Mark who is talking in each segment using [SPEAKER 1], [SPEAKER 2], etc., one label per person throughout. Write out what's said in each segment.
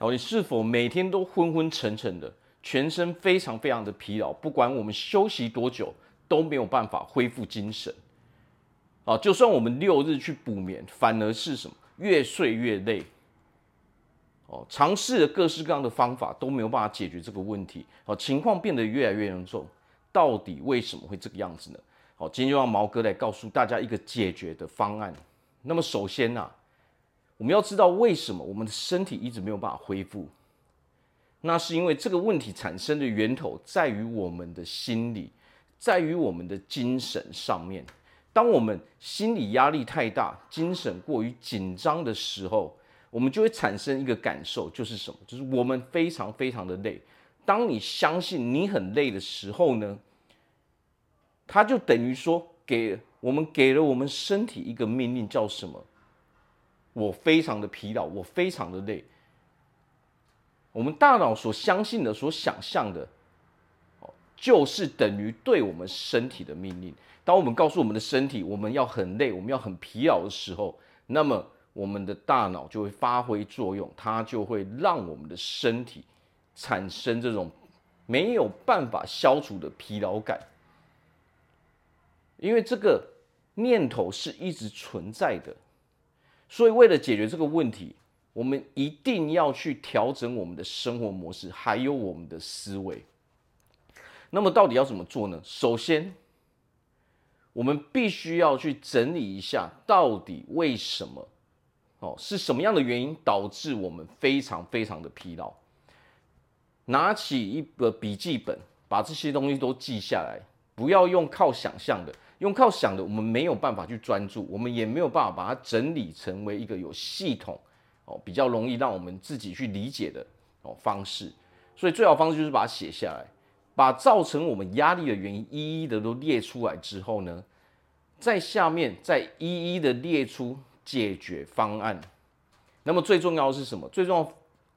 [SPEAKER 1] 哦，你是否每天都昏昏沉沉的，全身非常非常的疲劳，不管我们休息多久都没有办法恢复精神。啊，就算我们六日去补眠，反而是什么？越睡越累。哦，尝试了各式各样的方法都没有办法解决这个问题。哦，情况变得越来越严重。到底为什么会这个样子呢？好，今天就让毛哥来告诉大家一个解决的方案。那么首先呢、我们要知道为什么我们的身体一直没有办法恢复。那是因为这个问题产生的源头在于我们的心理，在于我们的精神上面。当我们心理压力太大，精神过于紧张的时候，我们就会产生一个感受，就是什么？就是我们非常非常的累。当你相信你很累的时候呢，它就等于说给我们给了我们身体一个命令，叫什么？我非常的疲劳，我非常的累。我们大脑所相信的、所想象的，就是等于对我们身体的命令。当我们告诉我们的身体我们要很累、我们要很疲劳的时候，那么我们的大脑就会发挥作用，它就会让我们的身体。产生这种没有办法消除的疲劳感，因为这个念头是一直存在的，所以为了解决这个问题，我们一定要去调整我们的生活模式，还有我们的思维。那么到底要怎么做呢？首先，我们必须要去整理一下，到底为什么？哦，是什么样的原因导致我们非常非常的疲劳？拿起一个笔记本，把这些东西都记下来，不要用靠想象的，用靠想的，我们没有办法去专注，我们也没有办法把它整理成为一个有系统哦，比较容易让我们自己去理解的哦方式。所以最好方式就是把它写下来，把造成我们压力的原因一一的都列出来之后呢，在下面再一一的列出解决方案。那么最重要的是什么？最重要。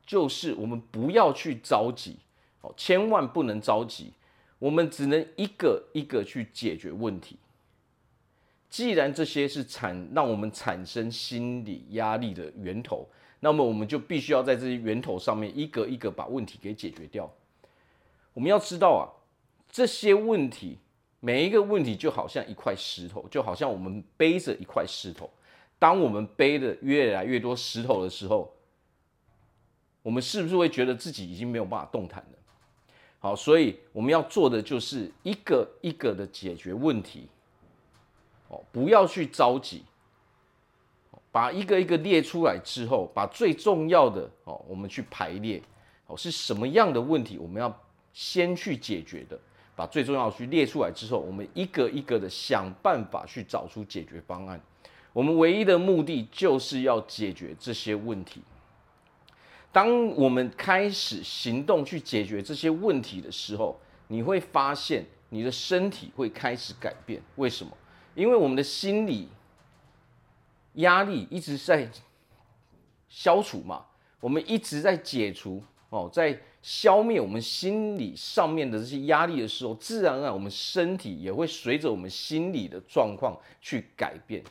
[SPEAKER 1] 就是我们不要去着急，哦，千万不能着急。我们只能一个一个去解决问题。既然这些是产让我们产生心理压力的源头，那么我们就必须要在这些源头上面一个一个把问题给解决掉。我们要知道啊，这些问题每一个问题就好像一块石头，就好像我们背着一块石头。当我们背的越来越多石头的时候，我们是不是会觉得自己已经没有办法动弹了？好，所以我们要做的就是一个一个的解决问题，不要去着急，把一个一个列出来之后，把最重要的哦，我们去排列，哦，是什么样的问题，我们要先去解决的，把最重要的去列出来之后，我们一个一个的想办法去找出解决方案。我们唯一的目的就是要解决这些问题。当我们开始行动去解决这些问题的时候，你会发现你的身体会开始改变。为什么？因为我们的心理压力一直在消除嘛，我们一直在解除哦，在消灭我们心理上面的这些压力的时候，自然而然我们身体也会随着我们心理的状况去改变。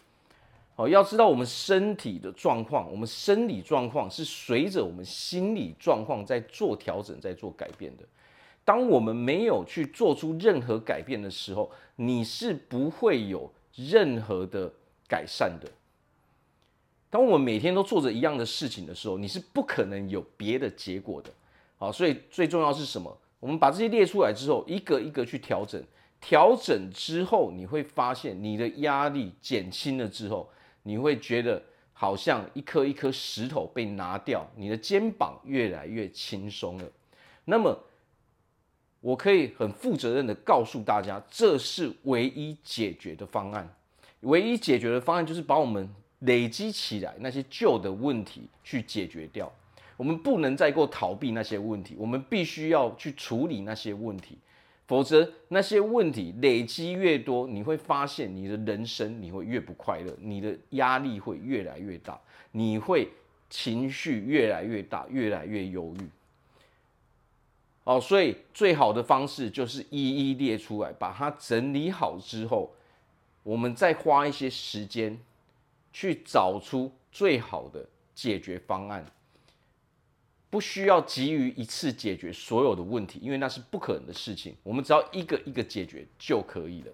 [SPEAKER 1] 哦，要知道我们身体的状况，我们生理状况是随着我们心理状况在做调整，在做改变的。当我们没有去做出任何改变的时候，你是不会有任何的改善的。当我们每天都做着一样的事情的时候，你是不可能有别的结果的。好，所以最重要是什么？我们把这些列出来之后，一个一个去调整，调整之后，你会发现你的压力减轻了之后。你会觉得好像一颗一颗石头被拿掉，你的肩膀越来越轻松了。那么，我可以很负责任的告诉大家，这是唯一解决的方案。唯一解决的方案就是把我们累积起来那些旧的问题去解决掉。我们不能再够逃避那些问题，我们必须要去处理那些问题。否则，那些问题累积越多，你会发现你的人生你会越不快乐，你的压力会越来越大，你会情绪越来越大，越来越忧郁。哦，所以最好的方式就是一一列出来，把它整理好之后，我们再花一些时间去找出最好的解决方案。不需要急于一次解决所有的问题，因为那是不可能的事情。我们只要一个一个解决就可以了。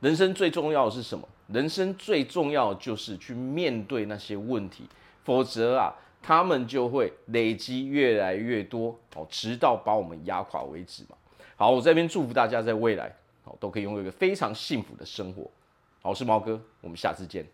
[SPEAKER 1] 人生最重要的是什么？人生最重要的就是去面对那些问题，否则啊，他们就会累积越来越多哦，直到把我们压垮为止嘛。好，我这边祝福大家在未来哦都可以拥有一个非常幸福的生活。好，我是猫哥，我们下次见。